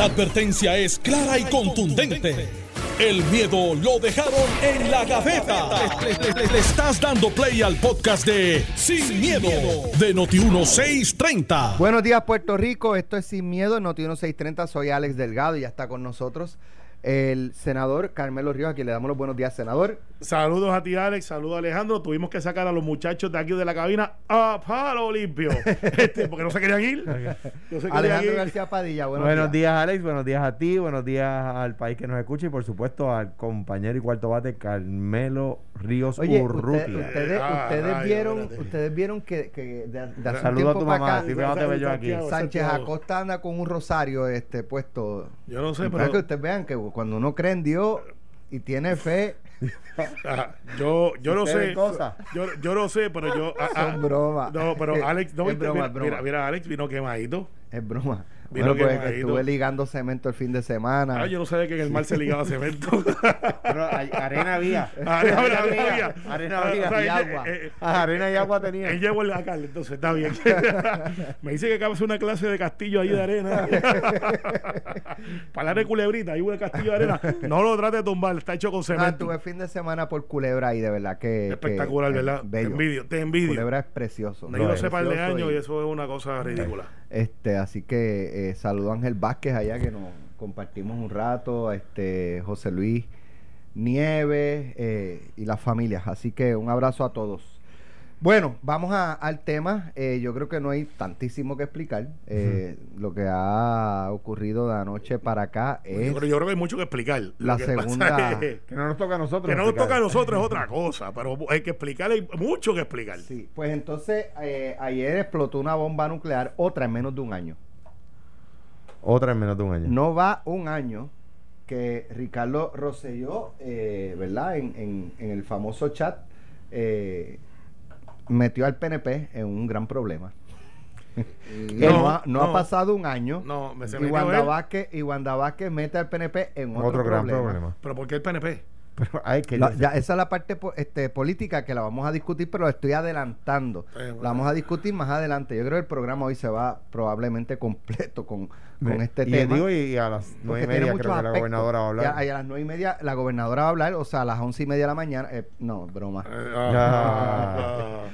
La advertencia es clara y contundente. El miedo lo dejaron en la gaveta. Le, estás dando play al podcast de Sin, miedo, de Noti1630. Buenos días, Puerto Rico. Esto es Sin Miedo, en Noti 1630. Soy Alex Delgado y ya está con nosotros el senador Carmelo Ríos, a quien le damos los buenos días, senador. Saludos a ti, Alex. Saludos, Alejandro. Tuvimos que sacar a los muchachos de aquí de la cabina a palo limpio. Este, porque no se querían ir. No se querían Alejandro ir. García Padilla, buenos, Buenos, días. Alex. Buenos días a ti. Buenos días al país que nos escucha y, por supuesto, al compañero y cuarto bate Carmelo Ríos Oye, Urrutia. usted- ustedes, Ah, ustedes vieron, espérate. ustedes vieron que, que de, de hace un Saludo a tu mamá. acá, aquí. Sánchez. Acosta anda con un rosario este puesto. Yo no sé, Para pero que ustedes vean que cuando uno cree en Dios y tiene fe, yo, yo no sé. Yo, yo no sé, pero yo. ah, ah, son bromas. No, pero Alex, no es viste, broma, mira, es broma. mira, mira, Alex vino quemadito. Es broma. Vino Bueno, pues quemadito. estuve ligando cemento el fin de semana. Ah, yo no sabía que en el mar se ligaba cemento. Pero hay- arena había. Arena, arena había. Arena Ah, había. o sea, y él- agua. eh, eh, Ah, arena y agua tenía. Él llevó el acá, entonces está bien. Me dice que acaba de hacer una clase de castillo ahí de arena. Para de culebrita, ahí un castillo de arena. No lo trate de tumbar, está hecho con Ah, cemento. tuve fin de semana por Culebra y de verdad que. Espectacular, que, eh, ¿verdad? Te bello. envidio, te envidio. Culebra es precioso. No, yo Es sé par de años y- y eso es una cosa ridícula. Este, así que eh, saludo a Ángel Vázquez allá que nos compartimos un rato, este, José Luis Nieves eh, y las familias. Así que un abrazo a todos. Bueno, vamos a- al tema. Eh, yo creo que no hay tantísimo que explicar. Eh, Lo que ha ocurrido de anoche para acá es Yo, creo, yo creo que hay mucho que explicar. La que segunda- es Que no nos toca a nosotros. que no nos toca a nosotros es otra cosa, pero hay que explicar, hay mucho que explicar. Sí, pues entonces eh, ayer explotó una bomba nuclear, otra en menos de un año. Otra en menos de un año. No va un año que Ricardo Rosselló, eh, ¿verdad? En, en- en el famoso chat, eh, metió al PNP en un gran problema. No, ha, no ha no. pasado un año. No, me se y Wanda. Vázquez, y Wanda Vázquez mete al PNP en otro, Otro gran problema. problema. Pero ¿por qué el PNP? Pero hay que. La- ya, esa es la parte este, política que la vamos a discutir, pero la estoy adelantando. Eh, La vamos a discutir más adelante. Yo creo que el programa hoy se va probablemente completo con, con este y, tema. digo, y a las nueve y media creo que la gobernadora va a hablar. Y a, y a las nueve y media la gobernadora va a hablar, o sea, a las once y media de la mañana. eh, no, broma. Eh, Ah. ah.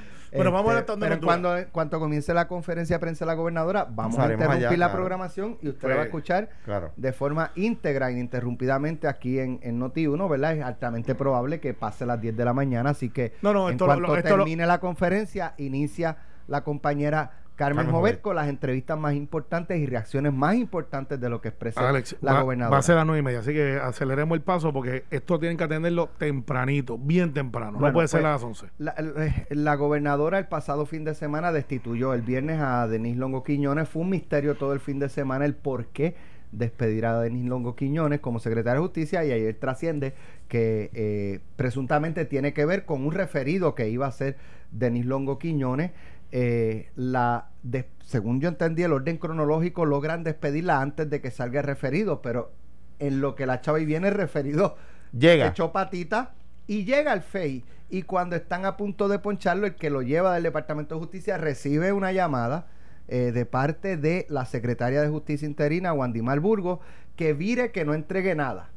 Bueno, vamos Este, Pero en la altura. cuando, en cuanto comience la conferencia de prensa de la gobernadora, vamos a interrumpir allá, la claro. programación y usted Pues, la va a escuchar Claro. de forma íntegra, ininterrumpidamente aquí en, en Noti1, ¿verdad? Es altamente probable que pase las 10 de la mañana, así que No, no, en esto cuanto lo- esto lo- termine la conferencia, inicia la compañera Carmen, Carmen Jover Jover. con las entrevistas más importantes y reacciones más importantes de lo que expresa Alex, la va, gobernadora. va a ser a las nueve y media, así que aceleremos el paso porque esto tienen que atenderlo tempranito, bien temprano. no puede ser pues, a las 11. La, eh, la gobernadora el pasado fin de semana destituyó el viernes a Denis Longo Quiñones. Fue un misterio todo el fin de semana el por qué despedir a Denis Longo Quiñones como secretario de justicia y ayer trasciende que eh, presuntamente tiene que ver con un referido que iba a ser Denis Longo Quiñones. Eh, la de- según yo entendí el orden cronológico logran despedirla antes de que salga el referido pero en lo que la chava y viene el referido Llega. echó patita y llega al FEI. Y cuando están a punto de poncharlo, el que lo lleva del Departamento de Justicia recibe una llamada eh, de parte de la secretaria de Justicia interina, Wandimar Burgos, que vire que no entregue nada.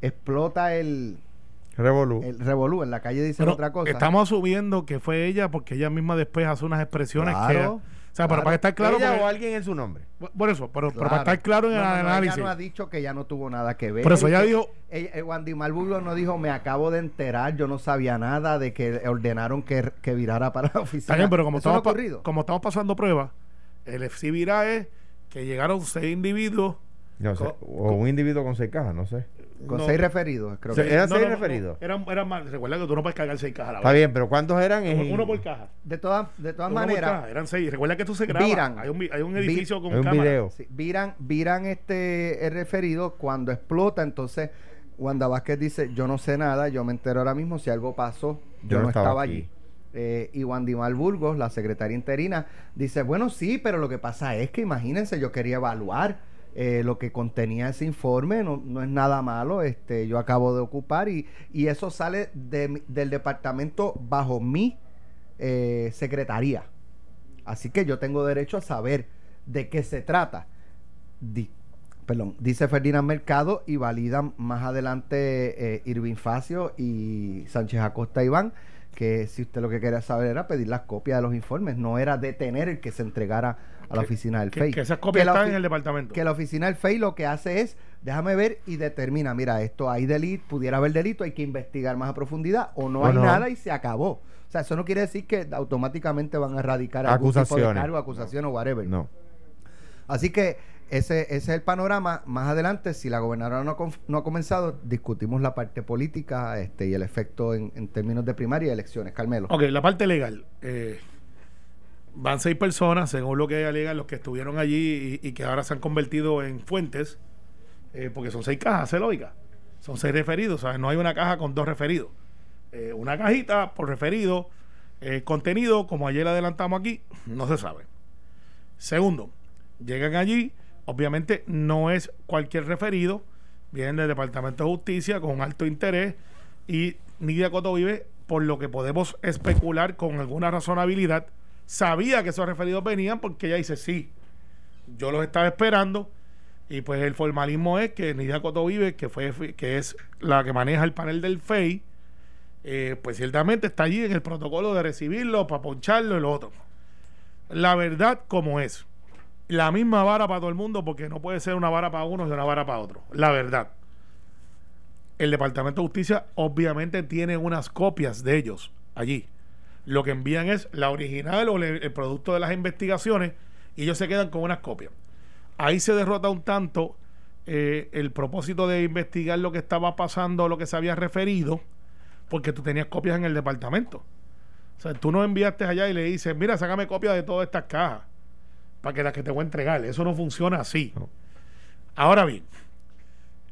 Explota el, Revolú. el revolú. En la calle dicen Pero otra cosa. estamos asumiendo que fue ella porque ella misma después hace unas expresiones que... Claro, O sea, pero claro. para estar claro... Ella porque- o alguien en su nombre. por eso, pero, pero Claro. para estar claro en No, el no, análisis. Ella no ha dicho que ya no tuvo nada que ver. Por eso ella que- dijo- eh, Wandimar Burgos no dijo, me acabo de enterar, yo no sabía nada de que ordenaron que, que virara para la oficina. Está bien, pero como Eso estamos, como pasando pruebas, el FC Virá es que llegaron seis individuos. No sé. O un individuo con seis cajas, no sé. Con no- seis referidos, creo Se- que. ¿Eran seis referidos? eran, eran más. Recuerda que tú no puedes cargar seis cajas a la Está vez. bien, pero ¿cuántos eran? Uno, en- uno por caja. De todas, de todas Uno por maneras, caja, Eran seis. Recuerda que esto se graba. Viran. Hay un, vi- hay un Vi- edificio con Hay un cámara. video. sí, viran, viran este el referido cuando explota, entonces Wanda Vázquez dice, yo no sé nada, yo me entero ahora mismo, si algo pasó, yo, no estaba, allí. Eh, y Wandimar Burgos, la secretaria interina, dice, bueno, sí, pero lo que pasa es que imagínense, yo quería evaluar eh, lo que contenía ese informe, no, no es nada malo, este, yo acabo de ocupar y, y eso sale de del departamento bajo mi eh, secretaría. Así que yo tengo derecho a saber de qué se trata. Perdón, dice Ferdinand Mercado y validan más adelante eh, Irving Facio y Sánchez Acosta Iván, que si usted lo que quería saber era pedir las copias de los informes, no era detener el que se entregara a la oficina del Que, FEI. que esas copias están en el departamento. que la oficina del FEI lo que hace es, déjame ver y determina, mira, esto hay delito, pudiera haber delito, hay que investigar más a profundidad o no O hay no. nada y se acabó. O sea, eso no quiere decir que automáticamente van a erradicar algún tipo de Acusaciones. cargo, acusación o whatever. No. Así que ese, ese es el panorama. Más adelante, si la gobernadora no, no ha comenzado, discutimos la parte política este, y el efecto en, en términos de primaria y elecciones. Carmelo. Ok, la parte legal. eh, van seis personas, según lo que alegan los que estuvieron allí y, que ahora se han convertido en fuentes, eh, porque son seis cajas, se lógica. Son seis referidos, ¿sabes? No hay una caja con dos referidos. Eh, una cajita por referido, eh, contenido, como ayer adelantamos aquí, no se sabe. Segundo, llegan allí, obviamente no es cualquier referido, vienen del Departamento de Justicia con alto interés y Nidia Coto vive, por lo que podemos especular con alguna razonabilidad, sabía que esos referidos venían porque ella dice sí, yo los estaba esperando y pues el formalismo es que Nidia Coto vive, que fue que es la que maneja el panel del FEI, eh, pues ciertamente está allí en el protocolo de recibirlo, para poncharlo y lo otro. La verdad como es. La misma vara para todo el mundo porque no puede ser una vara para uno y una vara para otro. La verdad. El Departamento de Justicia obviamente tiene unas copias de ellos allí. Lo que envían es la original o el producto de las investigaciones y ellos se quedan con unas copias. Ahí se derrota un tanto eh, el propósito de investigar lo que estaba pasando, lo que se había referido, porque tú tenías copias en el departamento. O sea, tú no enviaste allá y le dices, mira, sácame copia de todas estas cajas para que las que te voy a entregar. Eso no funciona así. No. Ahora bien,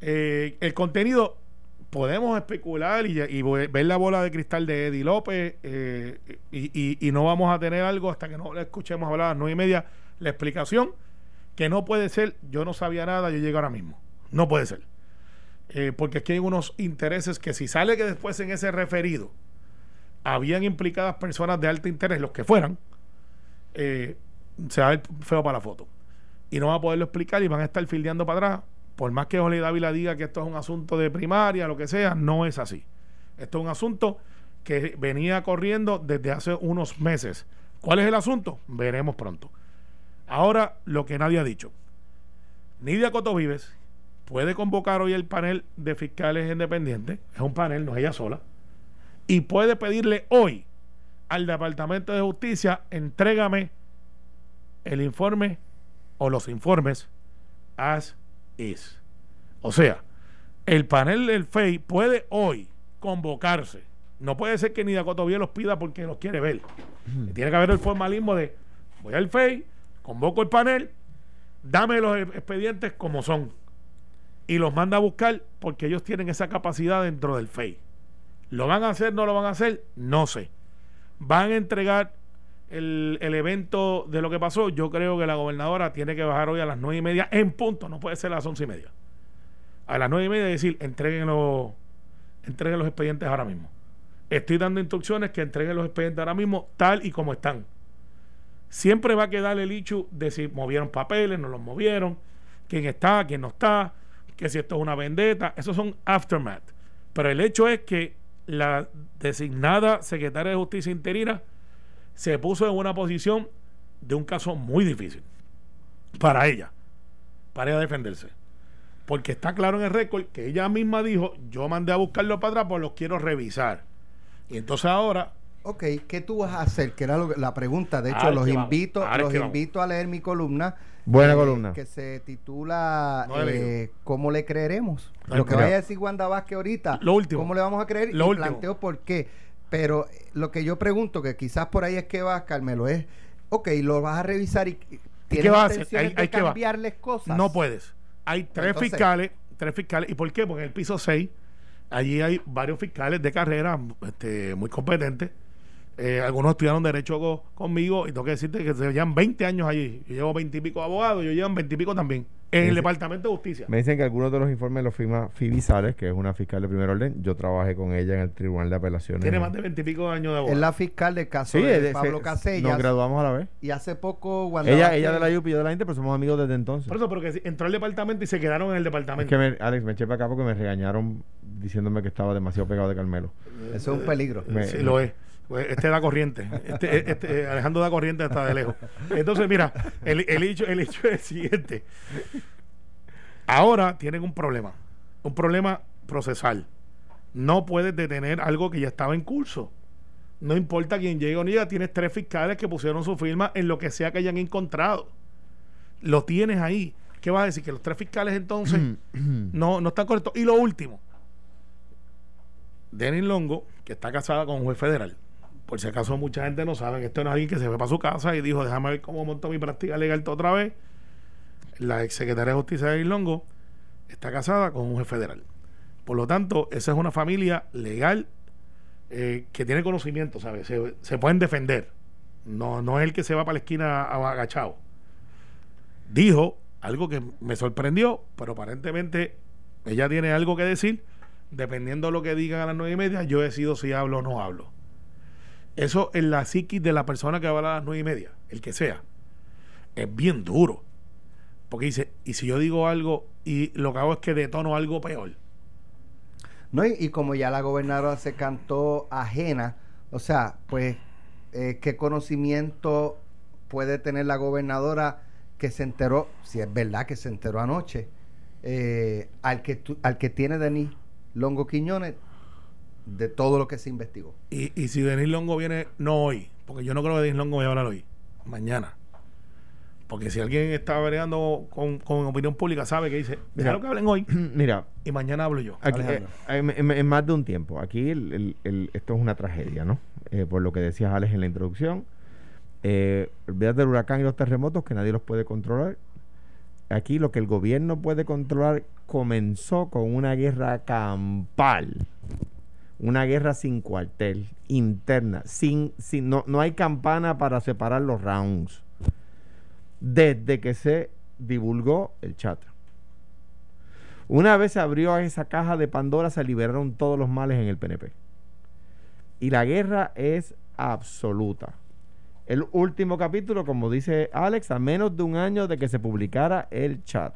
eh, el contenido podemos especular y, ver la bola de cristal de Eddie López eh, y, no vamos a tener algo hasta que no le escuchemos hablar a las nueve y media la explicación que no puede ser, yo no sabía nada, yo llego ahora mismo. No puede ser. Eh, porque que hay unos intereses que si sale que después en ese referido habían implicadas personas de alto interés, los que fueran, eh, se va a ver feo para la foto. Y no va a poderlo explicar y van a estar fildeando para atrás. Por más que Jorge Dávila diga que esto es un asunto de primaria, lo que sea, no es así. Esto es un asunto que venía corriendo desde hace unos meses. ¿Cuál es el asunto? Veremos pronto. Ahora, lo que nadie ha dicho. Nidia Coto Vives puede convocar hoy el panel de fiscales independientes. Es un panel, no es ella sola. Y puede pedirle hoy al Departamento de Justicia, entrégame el informe o los informes as is. O sea, el panel del FEI puede hoy convocarse. No puede ser que Nidia Cotovía los pida porque los quiere ver. Tiene que haber el formalismo de voy al FEI, convoco el panel, dame los e- expedientes como son. Y los manda a buscar porque ellos tienen esa capacidad dentro del FEI. ¿Lo van a hacer? ¿No lo van a hacer? No sé. ¿Van a entregar el, el evento de lo que pasó? Yo creo que la gobernadora tiene que bajar hoy a las nueve y media en punto. No puede ser a las once y media. A las nueve y media decir, entreguen los, entreguen los expedientes ahora mismo. Estoy dando instrucciones que entreguen los expedientes ahora mismo tal y como están. Siempre va a quedar el hecho de si movieron papeles, no los movieron, quién está, quién no está, que si esto es una vendetta. Esos son aftermath. Pero el hecho es que la designada secretaria de Justicia interina se puso en una posición de un caso muy difícil para ella, para ella defenderse. Porque está claro en el récord que ella misma dijo, yo mandé a buscarlo para atrás, pues los quiero revisar. Y entonces ahora, Ok, ¿qué tú vas a hacer? Que era lo- la pregunta. De hecho, Ahora los invito, los vamos. invito a leer mi columna. Buena eh, columna. Que se titula No eh. ¿Cómo le creeremos? Lo que vaya a decir Wanda Vázquez ahorita. Lo último. ¿Cómo le vamos a creer? Lo y último. planteo por qué. Pero eh, lo que yo pregunto, que quizás por ahí es que va, Carmelo, es, ok, lo vas a revisar y tienes qué vas a hacer? de que cambiarles cosas. no puedes. Hay tres Entonces- fiscales, tres fiscales. ¿Y por qué? Porque en el piso 6, allí hay varios fiscales de carrera este, muy competentes. Eh, algunos estudiaron Derecho co- conmigo y tengo que decirte que se llevan 20 años allí. Yo llevo 20 y pico abogados, yo llevan 20 y pico también. En el Departamento de Justicia. Me dicen que algunos de los informes los firma Phoebe Sales, que es una fiscal de primer orden. Yo trabajé con ella en el Tribunal de Apelaciones. Tiene más de veintipico años de Es abogado. la fiscal del caso Sí, de de- Pablo se- Casellas. Nos graduamos a la vez. Y hace poco, cuando Ella, ella de la UP y yo de la Inter, pero somos amigos desde entonces. Por eso, porque si- entró al departamento y se quedaron en el Es departamento. que me- Alex, me eché para acá porque me regañaron diciéndome que estaba demasiado pegado de Carmelo. Eso es un peligro. Me- Sí, lo es. Pues Este da corriente. Este, este, Alejandro da corriente hasta de lejos. Entonces, mira, el, el, hecho, el hecho es el siguiente. Ahora tienen un problema. Un problema procesal. No puedes detener algo que ya estaba en curso. No importa quién llegue o no llega, tienes tres fiscales que pusieron su firma en lo que sea que hayan encontrado. Lo tienes ahí. ¿Qué vas a decir? Que los tres fiscales entonces no, no están correctos. Y lo último, Denis Longo, que está casada con un juez federal. Por si acaso mucha gente no sabe, esto no es alguien que se fue para su casa y dijo, déjame ver cómo monto mi práctica legal otra vez. La ex secretaria de Justicia de Longo está casada con un juez federal. Por lo tanto, esa es una familia legal eh, que tiene conocimiento, ¿sabes? Se, se pueden defender. No, no es el que se va para la esquina agachado. Dijo algo que me sorprendió, pero aparentemente ella tiene algo que decir. Dependiendo de lo que digan a las nueve y media, yo decido si hablo o no hablo. Eso en la psiquis de la persona que habla a las nueve y media, el que sea, es bien duro. Porque dice, y si yo digo algo y lo que hago es que detono algo peor. No, y, como ya la gobernadora se cantó ajena, o sea, pues, eh, ¿qué conocimiento puede tener la gobernadora que se enteró, si es verdad que se enteró anoche, eh, al, que al que tiene Denis Longo Quiñones de todo lo que se investigó? Y, y si Denis Longo viene, no hoy, porque yo no creo que Denis Longo vaya a hablar hoy, mañana. Porque si alguien está bregando con, con opinión pública, sabe que dice, Mira. déjalo que hablen hoy Mira, y mañana hablo yo. Aquí, eh, en, en- en más de un tiempo. Aquí el- el- el- esto es una tragedia, ¿no? Eh, por lo que decías Alex en la introducción. Eh, olvídate del huracán y los terremotos que nadie los puede controlar. Aquí lo que el gobierno puede controlar comenzó con una guerra campal. Una guerra sin cuartel, interna, sin, sin no, no hay campana para separar los rounds. Desde que se divulgó el chat. Una vez se abrió esa caja de Pandora, se liberaron todos los males en el PNP. Y la guerra es absoluta. El último capítulo, como dice Alex, a menos de un año de que se publicara el chat.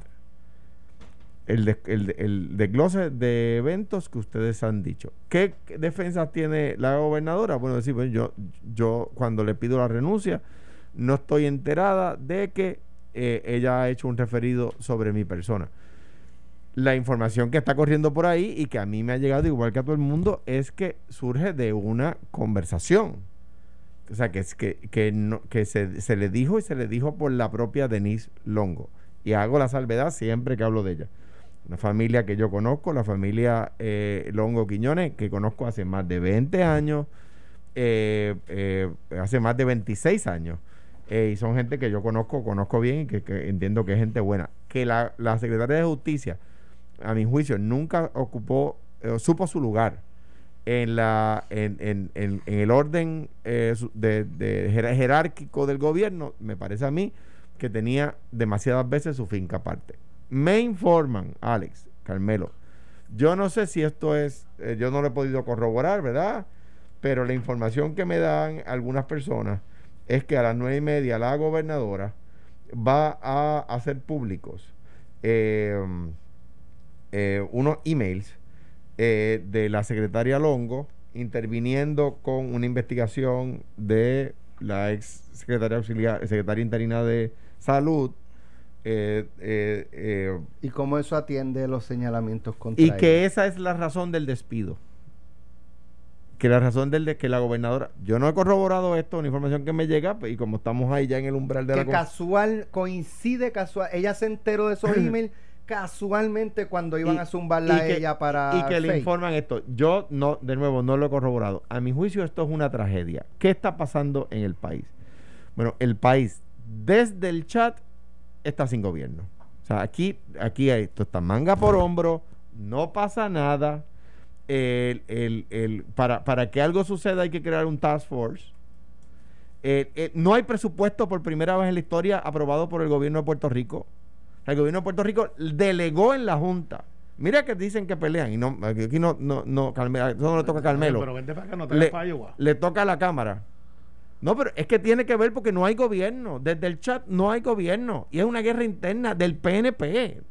El, des- el- el desglose de eventos que ustedes han dicho. ¿Qué defensas tiene la gobernadora? Bueno, decir, bueno, yo, yo cuando le pido la renuncia, no estoy enterada de que eh, ella ha hecho un referido sobre mi persona la información que está corriendo por ahí y que a mí me ha llegado igual que a todo el mundo es que surge de una conversación. O sea, que, es que, que, no- que se, se le dijo y se le dijo por la propia Denise Longo. Y hago la salvedad siempre que hablo de ella. Una familia que yo conozco, la familia eh, Longo Quiñones, que conozco hace más de 20 años, eh, eh, hace más de 26 años. Eh, y son gente que yo conozco, conozco bien y que, entiendo que es gente buena. Que la, la secretaria de Justicia, a mi juicio, nunca ocupó, eh, supo su lugar en, la, en, en- en- en el orden de, de jerárquico del gobierno, me parece a mí que tenía demasiadas veces su finca aparte. Me informan, Alex, Carmelo, yo no sé si esto es, eh, yo no lo he podido corroborar, ¿verdad? Pero la información que me dan algunas personas es que a las nueve y media la gobernadora va a hacer públicos eh, eh, unos emails eh, de la secretaria Longo interviniendo con una investigación de la ex secretaria auxiliar, secretaria interina de salud eh, eh, eh, ¿Y cómo eso atiende los señalamientos contra y que ella? esa es la razón del despido. Que la razón del de que la gobernadora. Yo no he corroborado esto, una información que me llega, pues, y como estamos ahí ya en el umbral de la. que casual, coincide casual. Ella se enteró de esos emails casualmente cuando iban Y- a zumbarla a que- ella para. y que le informan esto. Yo no, de nuevo, no lo he corroborado. A mi juicio, esto es una tragedia. ¿Qué está pasando en el país? Bueno, el país, desde el chat, está sin gobierno. O sea, aquí, aquí hay, esto está manga por hombro, no pasa nada. El- el- el- para, para que algo suceda hay que crear un task force. No hay presupuesto por primera vez en la historia aprobado por el gobierno de Puerto Rico. El gobierno de Puerto Rico delegó en la Junta. Mira que dicen que pelean y no aquí no no no Carmelo, eso no le toca a Carmelo. Pero vente para acá, no te le, para Iowa. le toca a la Cámara. No, pero es que tiene que ver porque no hay gobierno. Desde el chat no hay gobierno. Y es una guerra interna del PNP.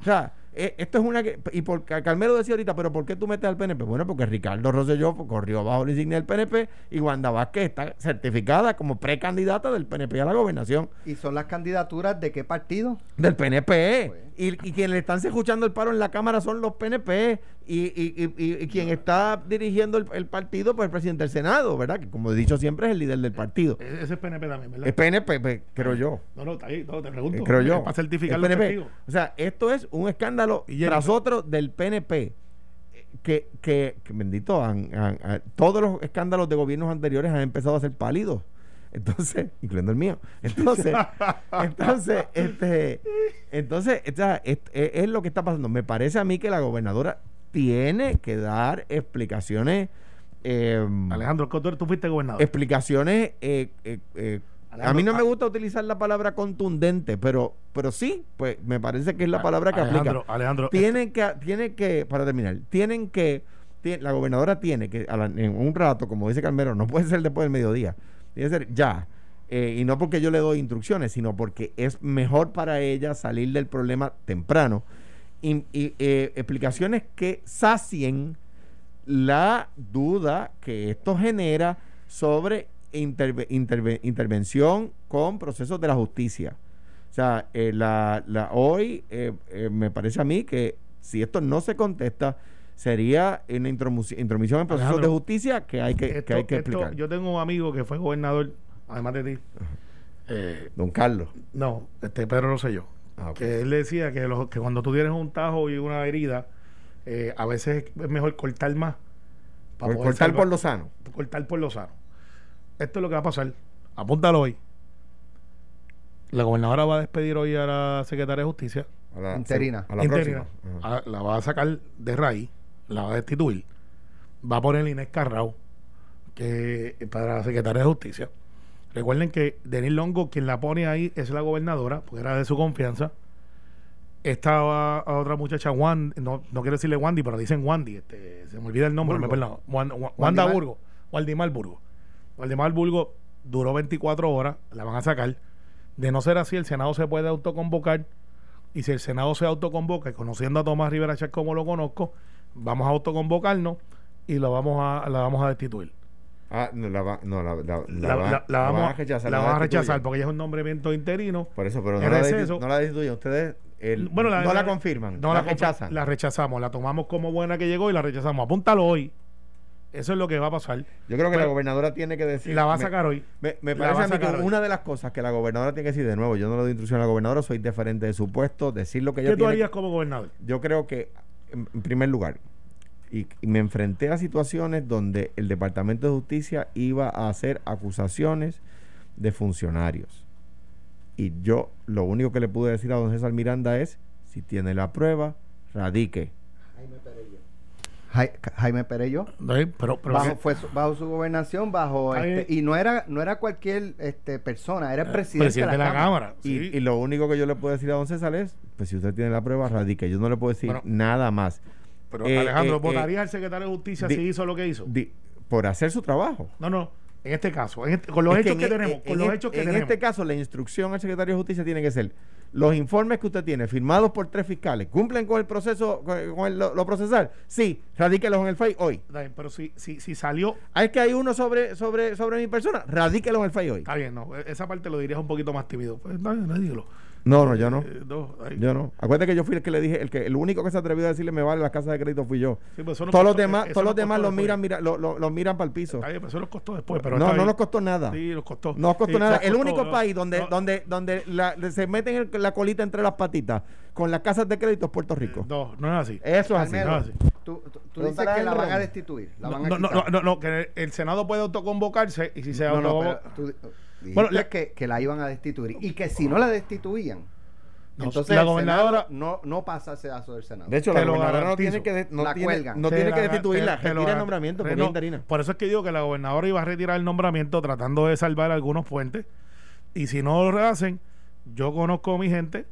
O sea, eh, esto es una... Y por, Carmelo decía ahorita, pero ¿por qué tú metes al PNP? Bueno, porque Ricardo Rosselló corrió bajo la insignia del PNP y Wanda Vázquez está certificada como precandidata del PNP a la gobernación ¿Y son las candidaturas de qué partido? del PNP. Pues. Y, y quienes le están escuchando el paro en la Cámara son los PNP. Y, quien está dirigiendo el, el partido, pues el presidente del Senado, ¿verdad? Que como he dicho siempre es el líder del partido. E- Ese es PNP también, ¿verdad? Es PNP, pues, creo yo. No, no, está ahí, no, te pregunto. Eh, creo Es yo. Para certificar El PNP. O sea, esto es un escándalo tras otro del PNP. eh, Que, que, que bendito, han- han- han- todos los escándalos de gobiernos anteriores han empezado a ser pálidos. Entonces, incluyendo el mío. Entonces, entonces, este, entonces, o sea, es, lo que está pasando. Me parece a mí que la gobernadora tiene que dar explicaciones. eh, Alejandro, ¿tú, tú fuiste gobernador. explicaciones. eh, eh, eh, a mí no me ah. gusta utilizar la palabra contundente, pero, pero sí, pues me parece que es la palabra que Alejandro, aplica. Alejandro, Tienen que, tienen que, para terminar, tienen que, la gobernadora tiene que, a la- en un rato, como dice Carmelo, no puede ser después del mediodía, tiene que ser ya. Eh, y no porque yo le doy instrucciones, sino porque es mejor para ella salir del problema temprano. Y, eh, explicaciones que sacien la duda que esto genera sobre interve- interve- intervención con procesos de la justicia. O sea, eh, la, la- hoy me parece a mí que si esto no se contesta, sería una intromisión en procesos Alejandro, de justicia que hay que, que, esto- hay que esto- explicar. yo tengo un amigo que fue gobernador, además de ti. Eh, Don Carlos. no, este Pedro Rosselló. Ah, ok. Que él decía que, los- que cuando tú tienes un tajo y una herida, eh, a veces es mejor cortar más. para cortar salvar- por lo sano. cortar por lo sano. Esto es lo que va a pasar. Apúntalo hoy. La gobernadora va a despedir hoy a la secretaria de Justicia. A la, Interina. A la interina. próxima. Ajá. A- la va a sacar de raíz, la va a destituir. Va a poner Inés Carrao que para la secretaria de Justicia. Recuerden que Denis Longo, quien la pone ahí, es la gobernadora, porque era de su confianza. Esta a- otra muchacha, Wanda, no, no quiero decirle Wandy, pero dicen Wandy, este, se me olvida el nombre, me perdón. Wanda, Wa- Wanda. Burgo, Waldimar Burgo. Waldimar Burgo duró 24 horas, la van a sacar. De no ser así, el Senado se puede autoconvocar. Y si el Senado se autoconvoca, y conociendo a Tomás Rivera Chat como lo conozco, vamos a autoconvocarnos y lo vamos a, la vamos a destituir. Ah, no, la, va- no, la, la, la, La, la- la la vamos, van a rechazar. la la vamos a rechazar porque ella es un nombramiento interino. Por eso, pero no la, receso. desti- no la destituyen. Ustedes el- Bueno, no la, confirman. No la, rechazan. La rechazamos, la tomamos como buena que llegó y la rechazamos. Apúntalo hoy. Eso es lo que va a pasar. Yo creo que la Pero- gobernadora tiene que decir. Y la va a me- sacar hoy. Me, me La parece a mí que hoy. una de las cosas que la gobernadora tiene que decir de nuevo, yo no le doy instrucción a la gobernadora, soy diferente de su puesto, decir lo que ella ¿Qué tú tiene harías como gobernador? yo creo que, en, primer lugar, y, y me enfrenté a situaciones donde el Departamento de Justicia iba a hacer acusaciones de funcionarios. Y yo lo único que le pude decir a don César Miranda es, si tiene la prueba, radique. Jai- Jaime Perello. ¿Eh? Pero, pero bajo, fue su- bajo su gobernación, bajo este, y no era no era cualquier este, persona, era el presidente, presidente de la Cámara. Y, sí. y lo único que yo le puedo decir a don César es, pues si usted tiene la prueba, radique. Yo no le puedo decir Bueno. nada más. Pero Eh, Alejandro, eh, ¿votaría al secretario de Justicia di- si hizo lo que hizo? Di- por hacer su trabajo. No, no. En este caso, en este- con los Es hechos en que, e- tenemos, en- con los e- hechos que en tenemos. este caso, la instrucción al secretario de Justicia tiene que ser los informes que usted tiene firmados por tres fiscales, ¿cumplen con el proceso, con, con el- lo, lo procesal? Sí, radíquelos en el FEI hoy. Está bien, pero si, si, si salió, Ah, es que hay uno sobre, sobre, sobre mi persona, radíquelos en el FEI hoy. está bien, no. e- Esa parte lo dirías un poquito más tímido. Pues dígalo. No, no, yo no. Eh, no. Yo no. Acuérdate que yo fui el que le dije, el que el único que se atrevió a decirle me vale las casas de crédito fui yo. Sí, pero eso nos todos los costó- demás, eso todos los demás costó los miran, mira, lo, lo- lo miran para el piso. Bien, pero eso nos costó después. Pero No, no nos costó nada. Sí, nos costó. No nos costó Sí, nada. nos El costó, único no, país donde, no, donde, donde la- se meten el- la colita entre las patitas con las casas de crédito es Puerto Rico. No, no es así. Eso es así. Carmelo, no, así. tú, tú- tú dices que la van a destituir. La No, van a no, no, no, no, que el Senado puede autoconvocarse y si se No, no, autoconvoca- dijiste Bueno, la- que, que la iban a destituir y que si no la destituían, No, entonces la gobernadora- no, no pasa ese dazo del Senado. De hecho, la gobernadora no tiene que, de- no La tiene, cuelgan. no tiene la- que destituirla, te- te retira el nombramiento porque no, es interina. Por eso es que digo que la gobernadora iba a retirar el nombramiento tratando de salvar algunos puentes. Y si no lo hacen, yo conozco a mi gente,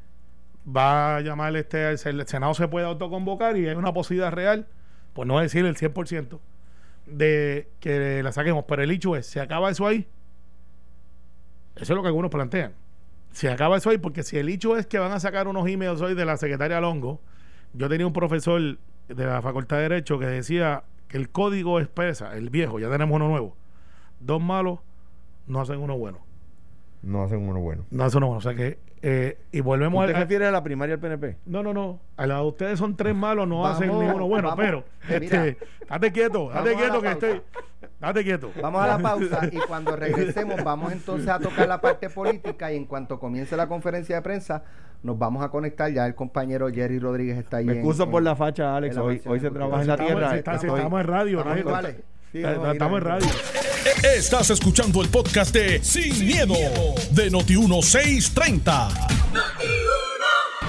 va a llamar este, el Senado se puede autoconvocar y hay una posibilidad real, por no decir el 100%, de que la saquemos. Pero el hecho es, ¿se acaba eso ahí? Eso es lo que algunos plantean. Se acaba eso ahí, porque si el hecho es que van a sacar unos emails hoy de la secretaria Longo, yo tenía un profesor de la Facultad de Derecho que decía que el código expresa, el viejo, ya tenemos uno nuevo. Dos malos no hacen uno bueno. No hacen uno bueno. No hacen uno bueno. O sea que, eh, y volvemos ¿Usted a. refiere a la primaria del PNP? No, no, no. A la de ustedes son tres malos, no Vamos, hacen ni uno bueno. vamos. pero, este, date quieto, Vamos date a quieto la que pausa. estoy. Date quieto. Vamos a la pausa y cuando regresemos vamos entonces a tocar la parte política y en cuanto comience la conferencia de prensa nos vamos a conectar. Ya el compañero Jerry Rodríguez está ahí. Me en- excuso en- por la facha, Alex. la Hoy, se trabaja en la tierra. está- estamos en radio, Estamos ¿no? iguales. Sí, Está- no, mira, estamos en radio. Estás escuchando el podcast de Sin, miedo, de Noti1630.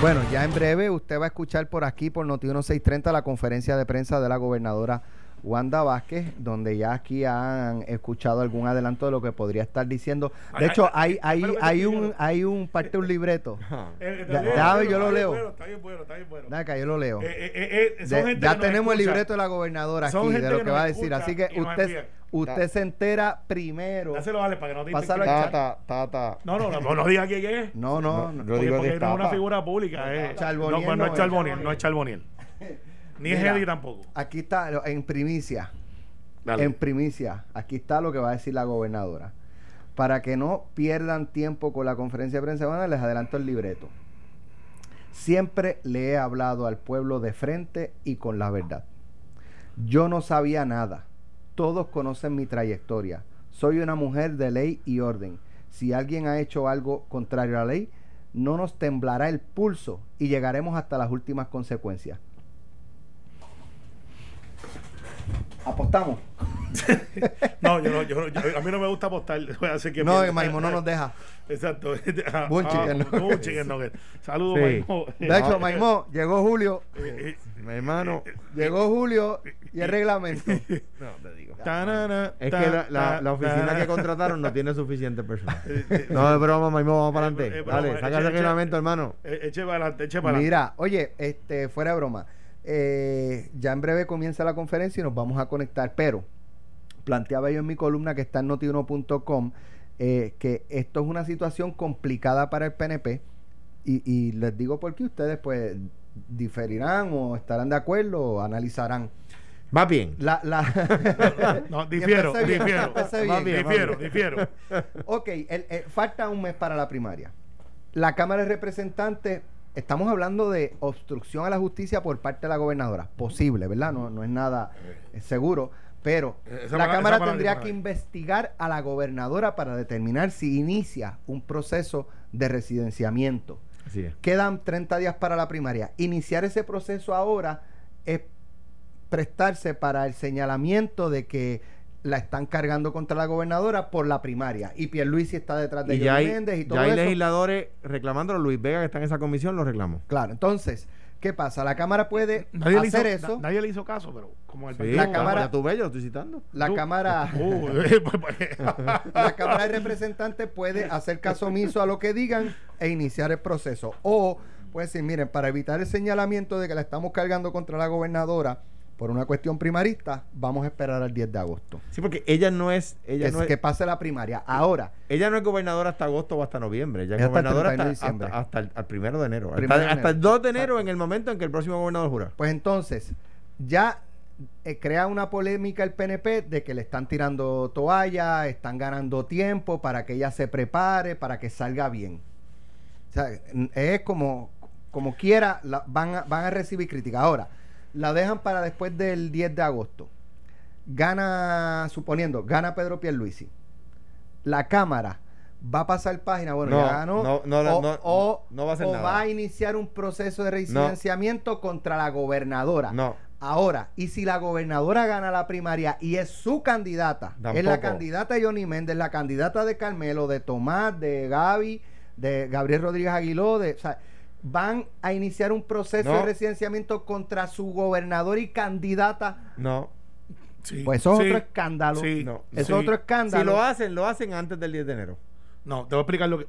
Bueno, ya en breve usted va a escuchar por aquí, por Noti 1630, la conferencia de prensa de la gobernadora Wanda Vázquez, donde ya aquí han escuchado algún adelanto de lo que podría estar diciendo. De hecho, ay, hay, hay, hay un, hay un parte de un libreto. Eh, bien, ya, está yo lo leo. Está bien bueno, está bien bueno. Nada, que yo lo leo. Eh, eh, eh, eh, ya tenemos el libreto de la gobernadora aquí, de lo que va a decir. Así que usted, usted se entera primero. Dáselo, Alex, para que no te Pásalo. Tata, tata. No, no, no, no diga quién es. No, no, no. Yo Porque, no es una figura pública. Eh. No, pues no no es es. Charboniel, no es Charboniel. Ni es Mira. Eddie tampoco. Aquí está, en primicia. Dale. En primicia, aquí está lo que va a decir la gobernadora. Para que no pierdan tiempo con la conferencia de prensa, bueno, les adelanto el libreto. Siempre le he hablado al pueblo de frente y con la verdad. Yo no sabía nada. Todos conocen mi trayectoria. Soy una mujer de ley y orden. Si alguien ha hecho algo contrario a la ley, no nos temblará el pulso y llegaremos hasta las últimas consecuencias. Apostamos. No, yo no, yo, no- yo- a mí no me gusta apostar. Así que No, Maimo no nos deja. Exacto. Ah, Buen ah, chicken nugget. buen chicken nugget. Saludos, Sí. Maimo. De hecho, Maimó, llegó Julio, Eh, eh, Mi hermano. llegó Julio y el reglamento. No, te digo. tanana, Es ta- que la, la, ta- la oficina que contrataron no tiene suficiente personal. No, es broma, Maimón, vamos para Eh, eh, adelante. Dale, saca ese eche. reglamento, hermano. Eh, Eche para adelante, eche para adelante. Mira, oye, este, fuera de broma. Eh, ya en breve comienza la conferencia y nos vamos a conectar, pero planteaba yo en mi columna que está en notiuno.com eh, que esto es una situación complicada para el PNP y, y les digo por qué ustedes pues diferirán o estarán de acuerdo o analizarán. Va bien. La, la No, difiero, bien, difiero. Va bien. Difiero, difiero. Ok, el- el- falta un mes para la primaria. La Cámara de Representantes, estamos hablando de obstrucción a la justicia por parte de la gobernadora. Posible, ¿verdad? No, no es nada eh, seguro. Pero Esa la Cámara tendría que investigar a la gobernadora para determinar si inicia un proceso de residenciamiento. Así es. Quedan 30 días para la primaria. Iniciar ese proceso ahora es prestarse para el señalamiento de que la están cargando contra la gobernadora por la primaria. Y Pierluisi está detrás de Y ya hay, Méndez y todo ya hay eso. legisladores reclamándolo. Luis Vega, que está en esa comisión, lo reclamó. Claro, entonces, ¿qué pasa? La Cámara puede Nadie le, hizo, hacer eso. na- nadie le hizo caso, pero como el Sí, La Cámara- ya tú ves, yo lo estoy citando. La Tú- Cámara... Uh, pues, pues, la Cámara de Representantes puede hacer caso omiso a lo que digan e iniciar el proceso. O puede decir, miren, para evitar el señalamiento de que la estamos cargando contra la gobernadora por una cuestión primarista, vamos a esperar al 10 de agosto. Sí, porque ella no es. Ella Que, no es, que pase la primaria. Ahora, ella no es gobernadora hasta agosto o hasta noviembre. Ella es hasta gobernadora 31 de hasta, diciembre. hasta, hasta el al primero de enero. Primero hasta, el enero. 2 de enero, en el momento en que el próximo gobernador jura. pues entonces, ya eh, crea una polémica el PNP de que le están tirando toalla, están ganando tiempo para que ella se prepare, para que salga bien. O sea, es como, como quiera, la- van, a, van a recibir crítica. Ahora, la dejan para después del 10 de agosto. Gana, suponiendo, gana Pedro Pierluisi. La Cámara va a pasar página, bueno, No, ya ganó, no, no, o, no, o- no va a hacer o nada. va a iniciar un proceso de residenciamiento contra la gobernadora. No. Ahora, y si la gobernadora gana la primaria y es su candidata, es la candidata de Johnny Méndez, la candidata de Carmelo, de Tomás, de Gaby, de Gabriel Rodríguez Aguiló, de, o sea, van a iniciar un proceso No. de residenciamiento contra su gobernador y candidata. No. sí, Pues eso es sí, otro escándalo. sí, No. Eso sí. es otro escándalo. Si lo hacen, lo hacen antes del 10 de enero. No, te voy a explicar lo que.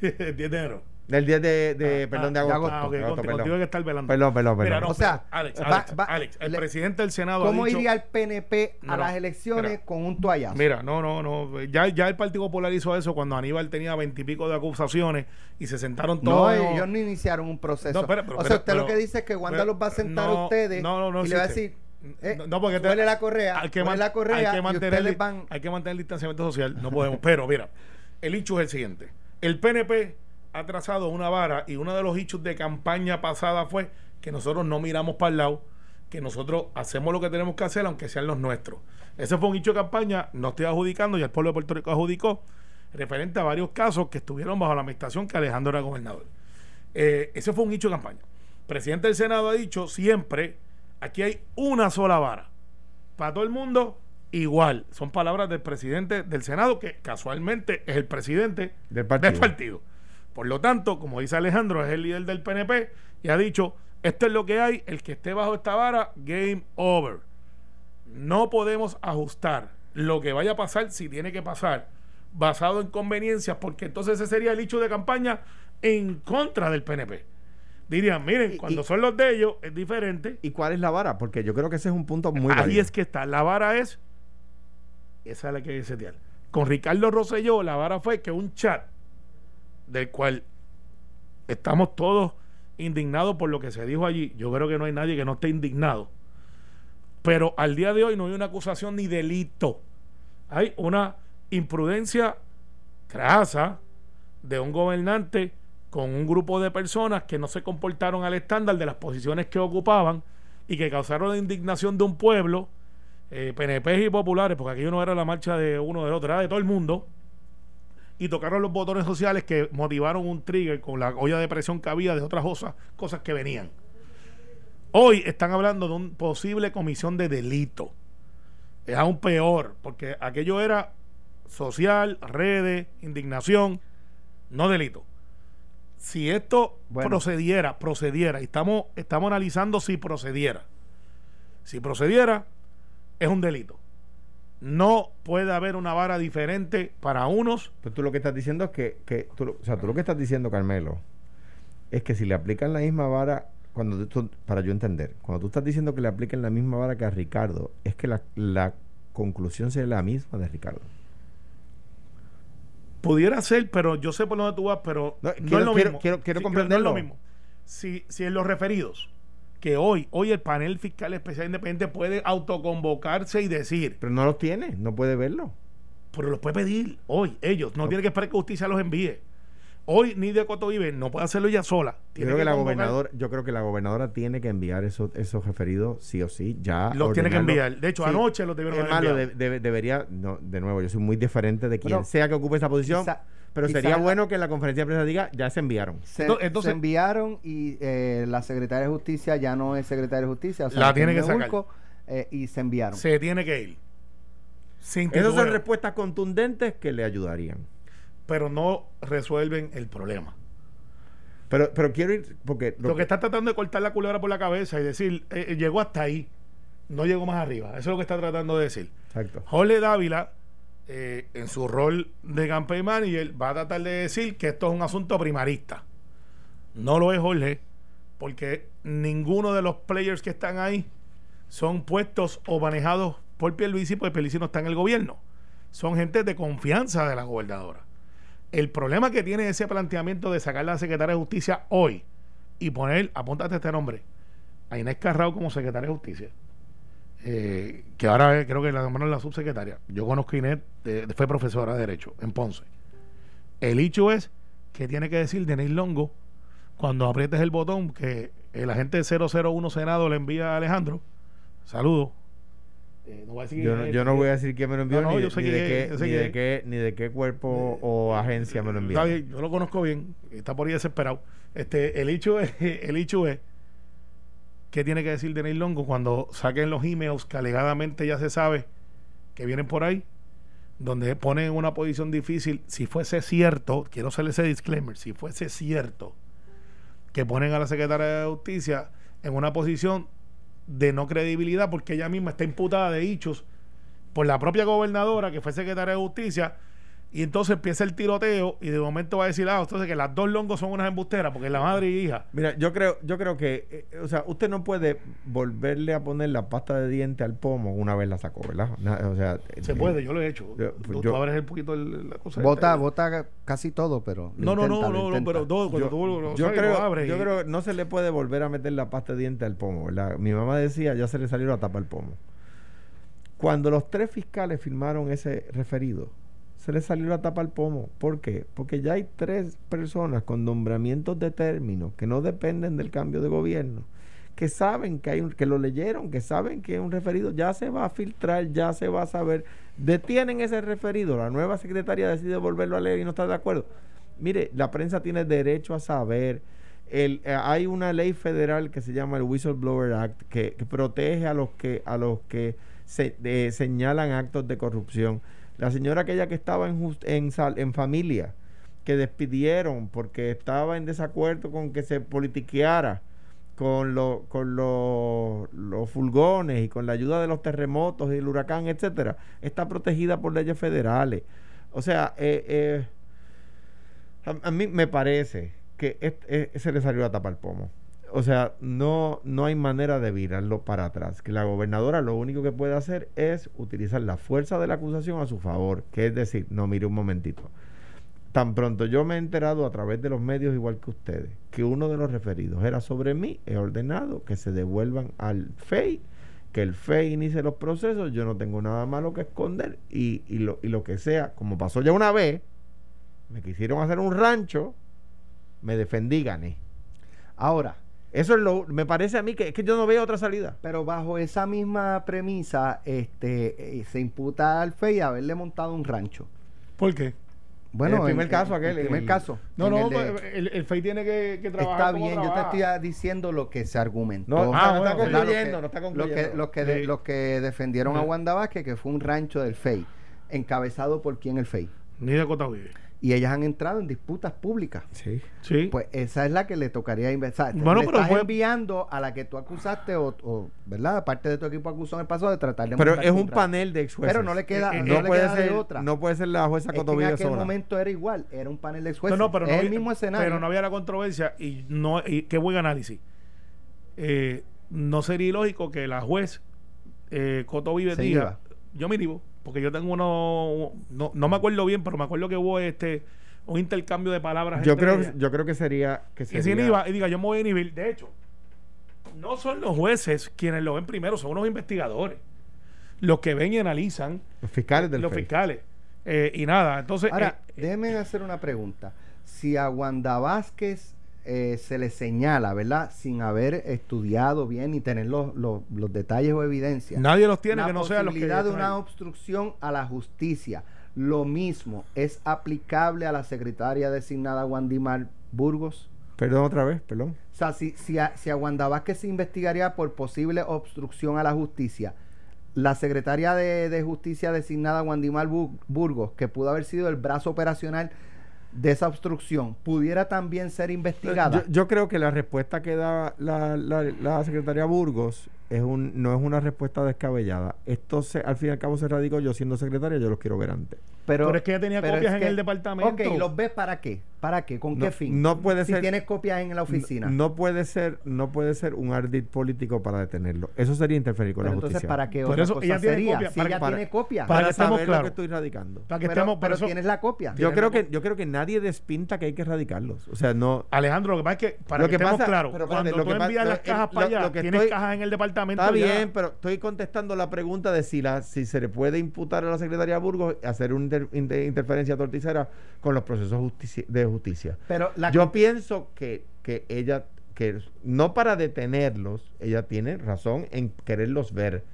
10 de enero. Del 10 de, de perdón, de Ah, agosto. ah, ok, agosto, contigo perdón. que estar velando. Perdón, perdón, Mira, perdón. no, O sea, Alex, va- Alex, va- Alex, el le- presidente del Senado ¿Cómo ha dicho, iría el PNP a No, no, las elecciones mira. con un toallazo? Mira, no, no, no. Ya, ya el Partido Popular hizo eso cuando Aníbal tenía veintipico de acusaciones y se sentaron no, todos. ellos no iniciaron un proceso. No, espera, pero- o sea, pero- usted lo pero- que dice es que Wanda pero- los va a sentar no, a ustedes no, no, no y le va a decir, eh, no, porque te- la correa, hay que, man- la correa hay que mantener, van... hay que mantener el distanciamiento social. No podemos. Pero mira, el hecho es el siguiente. El PNP ha trazado una vara y uno de los hechos de campaña pasada fue que nosotros no miramos para el lado, que nosotros hacemos lo que tenemos que hacer, aunque sean los nuestros. Ese fue un hecho de campaña, no estoy adjudicando, y el pueblo de Puerto Rico adjudicó, referente a varios casos que estuvieron bajo la administración que Alejandro era gobernador. Eh, ese fue un hecho de campaña. El presidente del Senado ha dicho siempre, aquí hay una sola vara. Para todo el mundo, igual. Son palabras del presidente del Senado, que casualmente es el presidente Del partido. del partido. Por lo tanto, como dice Alejandro, es el líder del PNP y ha dicho, esto es lo que hay, el que esté bajo esta vara, game over. No podemos ajustar lo que vaya a pasar si tiene que pasar basado en conveniencias, porque entonces ese sería el hecho de campaña en contra del PNP. Dirían, miren, cuando y- son los de ellos es diferente. ¿Y cuál es la vara? Porque yo creo que ese es un punto muy Ahí válido. es que está. La vara es. Esa es la que hay que setear. Con Ricardo Rosselló, la vara fue que un chat del cual estamos todos indignados por lo que se dijo allí. Yo creo que no hay nadie que no esté indignado. Pero al día de hoy no hay una acusación ni delito. Hay una imprudencia crasa de un gobernante con un grupo de personas que no se comportaron al estándar de las posiciones que ocupaban y que causaron la indignación de un pueblo, eh, PNP y populares, porque aquello no era la marcha de uno del otro, era de todo el mundo, y tocaron los botones sociales que motivaron un trigger con la olla de presión que había de otras cosas, cosas que venían. Hoy están hablando de una posible comisión de delito. Es aún peor, porque aquello era social, redes, indignación, no delito. Si esto Bueno. procediera, procediera, y estamos, estamos analizando si procediera. Si procediera, es un delito. No puede haber una vara diferente para unos. Pues tú lo que estás diciendo es que, que tú, lo- o sea, tú lo que estás diciendo, Carmelo, es que si le aplican la misma vara, cuando tú- para yo entender, cuando tú estás diciendo que le apliquen la misma vara que a Ricardo, es que la, la conclusión sería la misma de Ricardo. Pudiera ser, pero yo sé por dónde tú vas, pero No, no, quiero- es lo quiero- mismo. quiero- quiero Sí, comprenderlo. No es lo mismo. Si, si en los referidos, que hoy, hoy el panel fiscal especial independiente puede autoconvocarse y decir, Pero no los tiene, no puede verlo. pero los puede pedir hoy, ellos, no tiene que esperar que justicia los envíe. Hoy Nidia Coto Vive no puede hacerlo ella sola. Yo Tiene creo que, la gobernadora, yo creo que la gobernadora tiene que enviar esos, esos referidos sí o sí, ya. Los tiene que enviar. De hecho, Sí. anoche los debieron Es haber malo, enviado. de- de- debería, no, de nuevo, yo soy muy diferente de quien Bueno, sea que ocupe esa posición, quizá- pero quizá sería bueno que la conferencia de prensa diga, ya se enviaron. Se, Entonces- se enviaron y eh, la secretaria de justicia ya no es secretaria de justicia. O sea, La tiene que sacar. Urco, eh, y se enviaron. Se tiene que ir. Sin Esas son respuestas contundentes que le ayudarían. pero no resuelven el problema. Pero, pero quiero ir, porque Lo, que está tratando de cortar la culebra por la cabeza y decir, eh, llegó hasta ahí, no llegó más arriba. Eso es lo que está tratando de decir. Exacto. Jorge Dávila, eh, en su rol de campaign manager, va a tratar de decir que esto es un asunto primarista. No lo es Jorge, porque ninguno de los players que están ahí son puestos o manejados por Pierluisi, porque Pierluisi no está en el gobierno. Son gente de confianza de la gobernadora. El problema que tiene ese planteamiento de sacar a la secretaria de Justicia hoy y poner, apúntate este nombre, a Inés Carrao como secretaria de Justicia, eh, que ahora eh, creo que la nombraron la subsecretaria. Yo conozco a Inés, eh, fue profesora de Derecho en Ponce. El hecho es que tiene que decir Denis Longo cuando aprietes el botón que el agente 001 Senado le envía a Alejandro. Saludos. Eh, no voy a decir Yo, no- es, yo no voy a decir quién me lo envió, No, no, ni, de- ni qué, ni, de qué, ni de qué cuerpo o agencia me lo envió. Está bien, yo lo conozco bien, está por ahí desesperado. Este, el hecho es, el hecho es que tiene que decir Denis Longo cuando saquen los emails que alegadamente ya se sabe que vienen por ahí, donde ponen en una posición difícil, si fuese cierto, quiero hacerle ese disclaimer, si fuese cierto que ponen a la secretaria de Justicia en una posición de no credibilidad porque ella misma está imputada de hechos por la propia gobernadora que fue secretaria de Justicia Y entonces empieza el tiroteo y de momento va a decir, ah, entonces que las dos longos son unas embusteras porque es la madre y hija. Mira, yo creo, yo creo que, eh, o sea, usted no puede volverle a poner la pasta de diente al pomo una vez la sacó, ¿verdad? Na- o sea, Se eh, puede, yo lo he hecho. yo- tú, tú yo- abres el poquito el- la cosa. Vota, esta. vota casi todo, pero. No, no, no, no, pero todo, cuando yo, tú lo, yo sabes, lo creo, abres yo y- creo que no se le puede volver a meter la pasta de diente al pomo, ¿verdad? Mi mamá decía, ya se le salió la tapa al pomo. Cuando los tres fiscales firmaron ese referido, se le salió la tapa al pomo. ¿Por qué? Porque ya hay tres personas con nombramientos de término que no dependen del cambio de gobierno, que saben que hay un, que lo leyeron, que saben que es un referido, ya se va a filtrar, ya se va a saber. Detienen ese referido, la nueva secretaria decide volverlo a leer y no está de acuerdo. Mire, la prensa tiene derecho a saber. El, eh, hay una ley federal que se llama el Whistleblower Act que, que protege a los que a los que se, eh, señalan actos de corrupción. La señora aquella que estaba en, en, familia, que despidieron porque estaba en desacuerdo con que se politiqueara con, con lo- los fulgones y con la ayuda de los terremotos y el huracán, etcétera, está protegida por leyes federales. O sea, eh, eh, a, a mí me parece que eh, se le salió la tapa al pomo. O sea, no, no hay manera de virarlo para atrás. Que la gobernadora lo único que puede hacer es utilizar la fuerza de la acusación a su favor. Que es decir, no, mire un momentito. Tan pronto yo me he enterado a través de los medios, igual que ustedes, que uno de los referidos era sobre mí, he ordenado que se devuelvan al FEI, que el FEI inicie los procesos, yo no tengo nada malo que esconder y, y lo, y lo que sea, como pasó ya una vez, me quisieron hacer un rancho, me defendí, gané. Ahora, Eso es lo, me parece a mí que es que yo no veo otra salida. pero bajo esa misma premisa, este, eh, se imputa al FEI haberle montado un rancho. ¿Por qué? Bueno, El primer en- caso aquel, El primer el- caso. No, no, el de- pues, el, el FEI tiene que, que trabajar. Está como bien, yo te estoy ah, diciendo lo que se argumentó. No, Ah, no bueno, está ¿verdad? concluyendo, no está concluyendo. los que, de- Sí. los que defendieron a. Wanda Vázquez, que fue un rancho del FEI, encabezado por quién el FEI. Ni de Cota vive. Y ellas han entrado en disputas públicas. Sí. Sí. Pues esa es la que le tocaría investigar. Bueno, le pero estás fue- enviando a la que tú acusaste o, o, ¿verdad? Parte de tu equipo acusó en el pasado de tratar de Pero es un panel de ex jueces. Pero no le queda, Eh, eh, no, no le puede queda de ser, otra. no puede ser la jueza es que en Cotovilla aquel sola. momento era igual, era un panel de ex No, jueces. no, pero es no el había- mismo escenario. Pero no había la controversia y no y qué buen análisis. Eh, no sería ilógico que la juez eh, Coto Vive diga, iba. yo me iba, porque yo tengo uno, no, no me acuerdo bien, pero me acuerdo que hubo este un intercambio de palabras. Yo creo, ellas. yo creo que sería que y sería, si iba y diga, yo me voy a inhibir. De hecho, no son los jueces quienes lo ven primero, son unos investigadores. Los que ven y analizan los fiscales del los fiscales. Eh, y nada, entonces. Ahora, eh, déjenme hacer una pregunta. Si a Wanda Vázquez eh, se le señala, ¿verdad? Sin haber estudiado bien y tener los, los, los detalles o evidencia. nadie los tiene la que no sean los que. posibilidad de una obstrucción a la justicia. Lo mismo es aplicable a la secretaria designada Wandimar Burgos. Perdón otra vez, perdón. O sea, si, si, a, si a Wanda Vázquez se investigaría por posible obstrucción a la justicia, la secretaria de, de justicia designada Wandimar Bu- Burgos, que pudo haber sido el brazo operacional de esa obstrucción, pudiera también ser investigada. Yo, yo creo que la respuesta que da la, la, la secretaria Burgos es un, no es una respuesta descabellada. Esto se, al fin y al cabo se radicó yo siendo secretaria, yo los quiero ver antes. Pero es que ella tenía copias es en que- el departamento. Ok, ¿los ves para qué? ¿Para qué? ¿Con No- qué fin? no puede si ser- tienes copias en la oficina. No, no puede ser, no puede ser un ardid político para detenerlo. Eso sería interferir con pero la entonces, justicia. ¿para qué Por otra eso cosa ella tiene sería? copia, si para- ella para- tiene copia. para que estemos saber lo claros. que estoy radicando. Para que pero estemos, pero eso- tienes la copia. Yo creo que yo creo que nadie despinta que hay que radicarlos. O sea, no Alejandro, lo que pasa es que, para Lo que, que estemos claros, pero cuando lo tú envías lo- las cajas lo- para allá, lo que tienes cajas en el departamento. Está ya. bien, pero estoy contestando la pregunta de si la si se le puede imputar a la secretaria Burgos hacer una inter- inter- interferencia torticera con los procesos de justicia. Pero la Yo pienso que, que ella, que no para detenerlos, ella tiene razón en quererlos ver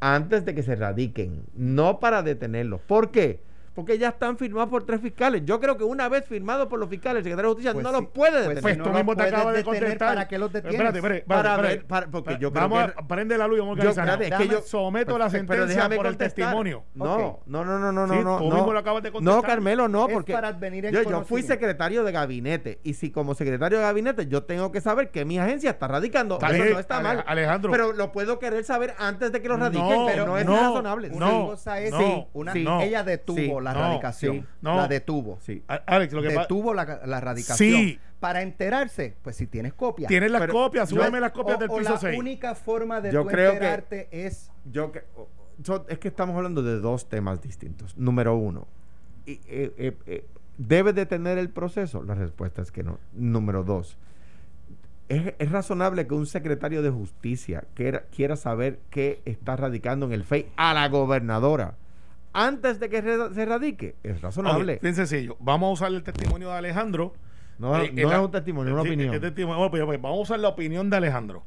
antes de que se radiquen, no para detenerlos. ¿Por qué? Porque ya están firmados por tres fiscales. Yo creo que una vez firmados por los fiscales, el secretario de Justicia Pues no sí, los puede pues detener. Pues no tú mismo te acabas de contestar. ¿para qué los detienes? espérate, Para espérate, ver, espérate. para- porque yo creo Vamos que- a prende la luz y vamos a espérate, es que yo- someto Pero- la pero sentencia por el testimonio. No, no, no, no, no, Sí, no, tú no. mismo lo acabas de contestar. No, Carmelo, no, Es porque para advenir en yo, yo fui secretario de gabinete y si como secretario de gabinete yo tengo que saber que mi agencia está radicando, Está eso bien, no está Ale- mal. Alejandro. Pero lo puedo querer saber antes de que lo radiquen, No, pero no es razonable. Una cosa es ella detuvo la la no, radicación. sí, no. La detuvo. Sí. Alex, lo que. Detuvo la, la radicación. Sí. Para enterarse, pues si tienes copia. Tienes las copias, súbeme las copias o- del o piso la 6. única forma de Yo tú creo que- enterarte es Yo que- so- es que estamos hablando de dos temas distintos. Número uno, y, eh, eh, eh, ¿debe detener el proceso? La respuesta es que no. Número dos, ¿es, es razonable que un secretario de justicia quiera, quiera saber qué está radicando en el FEI a la gobernadora antes de que se radique? Es razonable. Bien sencillo. Vamos a usar el testimonio de Alejandro. no Eh, no la- es un testimonio, es una Sí, opinión. es testimonio. Bueno, pues, pues, vamos a usar la opinión de Alejandro.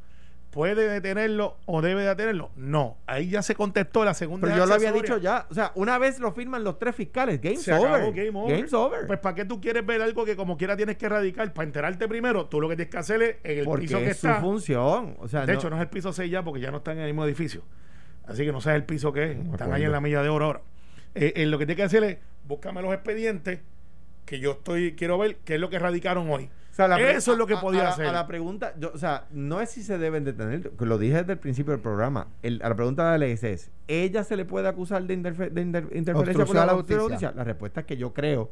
¿Puede detenerlo o debe detenerlo? No. Ahí ya se contestó la segunda Pero yo lo había dicho ya. O sea, una vez lo firman los tres fiscales. Game's Se over. game over. Game's over. Pues ¿para qué tú quieres ver algo que como quiera tienes que erradicar? Para enterarte primero, tú lo que tienes que hacer es en el Porque piso que es su está. función. O sea, De no- hecho, no es el piso 6 ya porque ya no están en el mismo edificio. Así que no sabes el piso que es. Están acuerdo. ahí en la milla de oro ahora. Eh, eh, lo que tienes que hacer es búscame los expedientes que yo estoy quiero ver qué es lo que radicaron hoy. O sea, la pre- Eso es lo que podía a, hacer. A la pregunta, yo, o sea, no es si se deben detener, que lo dije desde el principio del programa. El- a la pregunta de Alex es: ¿ella se le puede acusar de, interfe- de inter- interferencia con la la justicia. La respuesta es que yo creo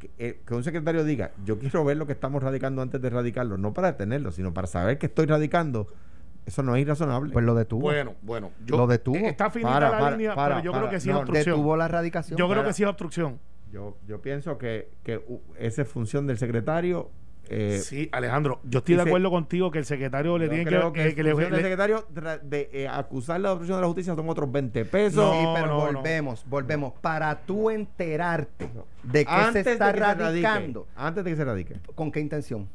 que, eh, que un secretario diga: Yo quiero ver lo que estamos radicando antes de radicarlo, no para detenerlo, sino para saber que estoy radicando. Eso no es irrazonable. pues lo detuvo. Bueno, bueno. Yo, Lo detuvo. eh, Está finita Para, la para, línea, para, pero yo para. creo que sí es obstrucción. detuvo la radicación. Yo creo que sí es obstrucción. yo, yo pienso que, que uh, esa es función del secretario. eh, sí, Alejandro, yo estoy de acuerdo contigo que el secretario le tiene creo que, que, le- le- secretario de eh, acusar la obstrucción de la justicia son otros 20 pesos. No, sí, pero no, no. volvemos, volvemos. Para tú enterarte de que antes se está radicando, antes de que se radique. ¿con qué intención?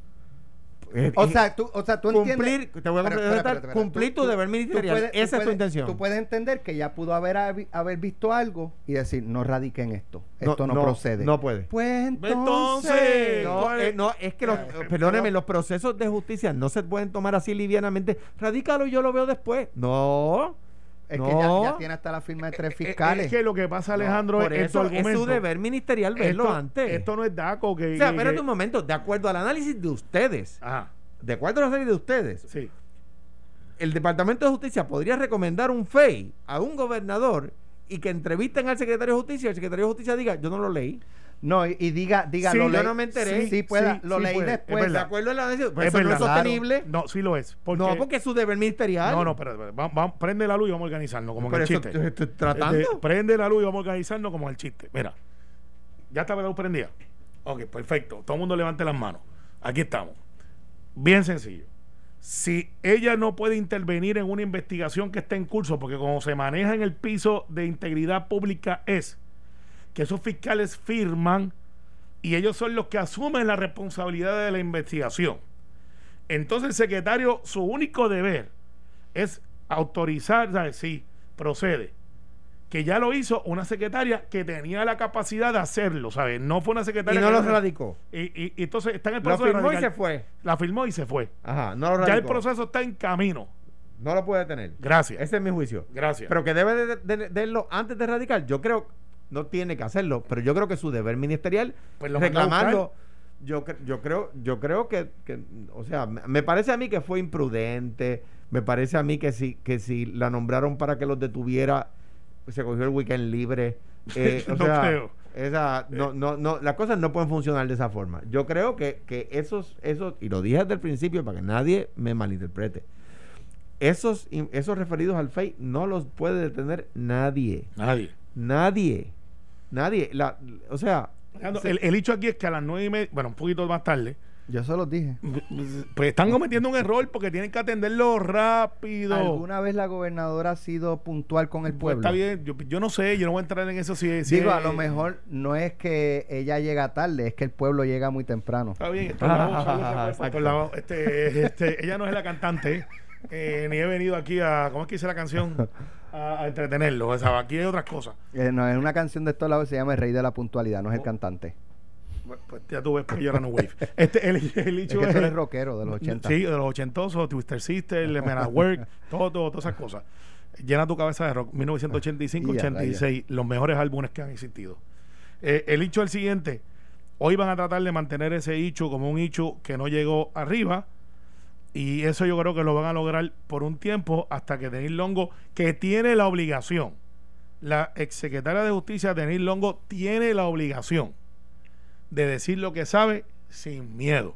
Eh, O eh, sea, tú, o sea, tú cumplir, entiendes. te voy a espera, espera, espera. cumplir Tú- tu deber ministerial. puedes- Esa es tu puedes- intención. Tú puedes entender que ya pudo haber, haber visto algo y decir, no radiquen esto. No, Esto no, no, procede. no puede. Pues entonces. No, ¿cuál eh, es? no, es que los, Eh, perdóneme, pero- los procesos de justicia no se pueden tomar así livianamente. Radícalo y yo lo veo después. No. Es no. que ya, ya tiene hasta la firma de tres Eh, eh, fiscales. Es que lo que pasa, Alejandro, Por es, eso es su deber ministerial verlo esto, antes. Esto no es DACO que... o sea, que- espérate que- un momento. De acuerdo al análisis de ustedes, Ajá, de acuerdo a la serie de ustedes, sí. el Departamento de Justicia podría recomendar un FEI a un gobernador y que entrevisten al secretario de Justicia y el secretario de Justicia diga, yo no lo leí. No, y, y diga, diga, Sí, lo yo no me enteré. Sí, sí pueda, lo leí puede, es después. verdad. De acuerdo pues Es eso no es sostenible. No, sí lo es. Porque, no, porque es su deber ministerial. No, no, espérate. Vamos, vamos, prende la luz y vamos a organizarnos como en el chiste. te estoy tratando. Eh, prende la luz y vamos a organizarnos como en el chiste. Mira, ya está la luz prendida. Ok, perfecto. Todo el mundo levante las manos. Aquí estamos. Bien sencillo. Si ella no puede intervenir en una investigación que está en curso, porque como se maneja en el piso de integridad pública es que esos fiscales firman y ellos son los que asumen la responsabilidad de la investigación. Entonces el secretario, su único deber es autorizar, ¿sabes? Sí, procede. Que ya lo hizo una secretaria que tenía la capacidad de hacerlo, ¿sabes? No fue una y secretaria. no que- lo radicó. Y, y- y entonces está en el proceso de firmó y se fue. La firmó y se fue. Ajá, no lo radicó. Ya el proceso está en camino. No lo puede tener. Gracias. Ese es mi juicio. Gracias. Pero que debe de, de- antes de radicar. Yo creo, no tiene que hacerlo, pero yo creo que su deber ministerial Pues lo reclamarlo. Yo, yo creo, yo creo que, que, o sea, me parece a mí que fue imprudente. Me parece a mí que si, que si la nombraron para que los detuviera, se cogió el weekend libre. Eh, o No sea, creo. esa- no, no, no, las cosas no pueden funcionar de esa forma. Yo creo que, que esos, esos, y lo dije desde el principio para que nadie me malinterprete, esos, esos referidos al FEI no los puede detener nadie. Nadie. Nadie. Nadie. La, o sea, se- El, el hecho aquí es que a las nueve y media, bueno, un poquito más tarde, Yo se los dije. pues están cometiendo un error porque tienen que atenderlo rápido. ¿Alguna vez la gobernadora ha sido puntual con el Pues pueblo? está bien, yo, yo no sé, yo no voy a entrar en eso si, si Digo, es- a lo mejor no es que ella llega tarde, es que el pueblo llega muy temprano. Está bien, esto la voz, este, este, ella no es la cantante, eh, ni he venido aquí a, ¿cómo es que dice la canción? A, a entretenerlo, o sea, aquí hay otras cosas. Eh, no, es una canción de estos lados que se llama El Rey de la Puntualidad, no es el cantante. Bueno, Pues ya tú ves, pues yo era no wave. Este, el, el Es hecho que tú es- eres rockero de los 80. Sí, de los ochentosos, Twister Sister, Men at Work, todo, todo, todas esas cosas. Llena tu cabeza de rock, 1985-86, los mejores álbumes que han existido. Eh, el hecho es el siguiente, hoy van a tratar de mantener ese hecho como un hecho que no llegó arriba, y eso yo creo que lo van a lograr por un tiempo hasta que Denis Longo, que tiene la obligación la exsecretaria de Justicia, Denise Longo, tiene la obligación de decir lo que sabe sin miedo.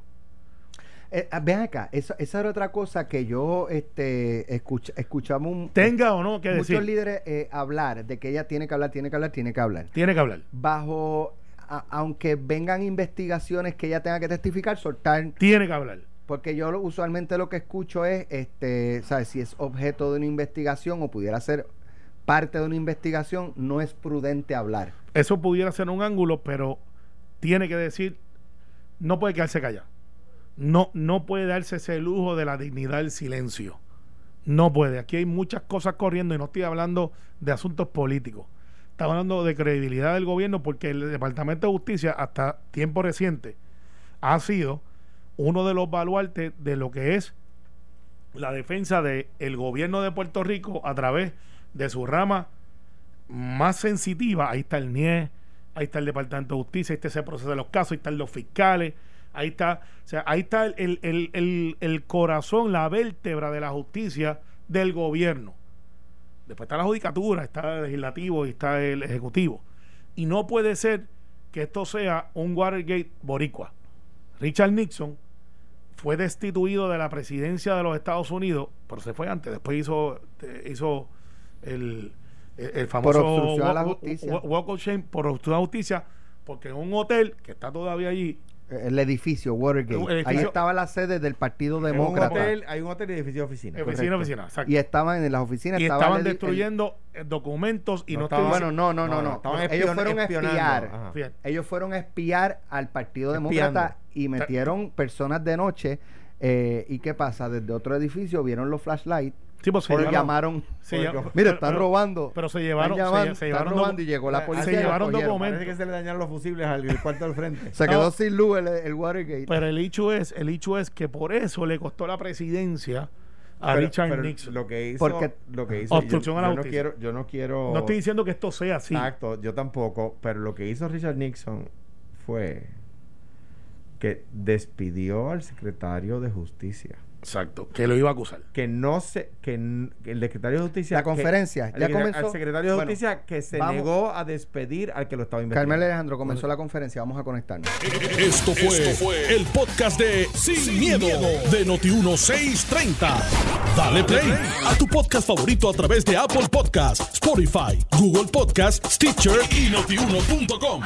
Eh, ah, vean acá, esa, esa era otra cosa que yo este, escucha, escuchamos un, Tenga o no que muchos decir. líderes eh, hablar de que ella tiene que hablar, tiene que hablar, tiene que hablar. Tiene que hablar. Bajo, a- aunque vengan investigaciones que ella tenga que testificar, soltar Tiene que hablar. Porque yo lo- usualmente lo que escucho es, este, ¿sabes? Si es objeto de una investigación o pudiera ser parte de una investigación, no es prudente hablar. Eso pudiera ser un ángulo, pero tiene que decir, no puede quedarse callado. No, no puede darse ese lujo de la dignidad del silencio. No puede. Aquí hay muchas cosas corriendo y no estoy hablando de asuntos políticos. Estamos hablando de credibilidad del gobierno porque el Departamento de Justicia hasta tiempo reciente ha sido uno de los baluartes de lo que es la defensa del gobierno de Puerto Rico a través de su rama más sensitiva. Ahí está el NIE, ahí está el Departamento de Justicia, ahí está ese proceso de los casos, ahí están los fiscales, ahí está, o sea, ahí está el, el- el- el- corazón, la vértebra de la justicia del gobierno. Después está la judicatura, está el legislativo y está el ejecutivo. Y no puede ser que esto sea un Watergate boricua. Richard Nixon fue destituido de la presidencia de los Estados Unidos, pero se fue antes, después hizo, eh, hizo el, el, el famoso obstrucción a la justicia. walk- walk of shame por obstrucción a la justicia, porque en un hotel que está todavía allí, El edificio Watergate. El edificio- Ahí estaba la sede del Partido En un Demócrata. hotel, hay un hotel y edificio de oficina. oficina, correcto. oficina, exacto. Y estaban en las oficinas. Y estaba estaban el- destruyendo eh, documentos y No no, estaban- Bueno, no, no, no, no. estaban Ellos fueron a espiar. ajá. Ellos fueron a espiar al Partido Espiando. Demócrata y metieron personas de noche. eh, ¿Y qué pasa? Desde otro edificio vieron los flashlights. Sí, pues se llevaron- llamaron. se Porque- llevaron- Mira, están pero- robando. Pero se Están llevaron, se- llamando, se, están llevaron robando docu- y llegó la Se policía. y llevaron documentos. Parece que se le dañaron los fusibles al cuarto del frente. Se quedó No. sin luz el, el Watergate. Pero el hecho es, el hecho es que por eso le costó la presidencia a Pero- Richard pero Nixon. Lo que hizo, Porque- lo que hizo Obstrucción yo, a la yo no justicia. quiero, yo no quiero. no estoy diciendo que esto sea así. Exacto, yo tampoco, pero lo que hizo Richard Nixon fue que despidió al secretario de justicia. Exacto, que lo iba a acusar. Que no se, que, que el secretario de justicia. La que- conferencia, al ya secretario- comenzó. Al secretario de Bueno, justicia que se vamos. negó a despedir al que lo estaba investigando. Carmel Alejandro comenzó la conferencia. Vamos a conectarnos. Esto fue, el podcast de Sin, miedo, de Noti1630. Dale play a tu podcast favorito a través de Apple Podcasts, Spotify, Google Podcasts, Stitcher y notiuno.com.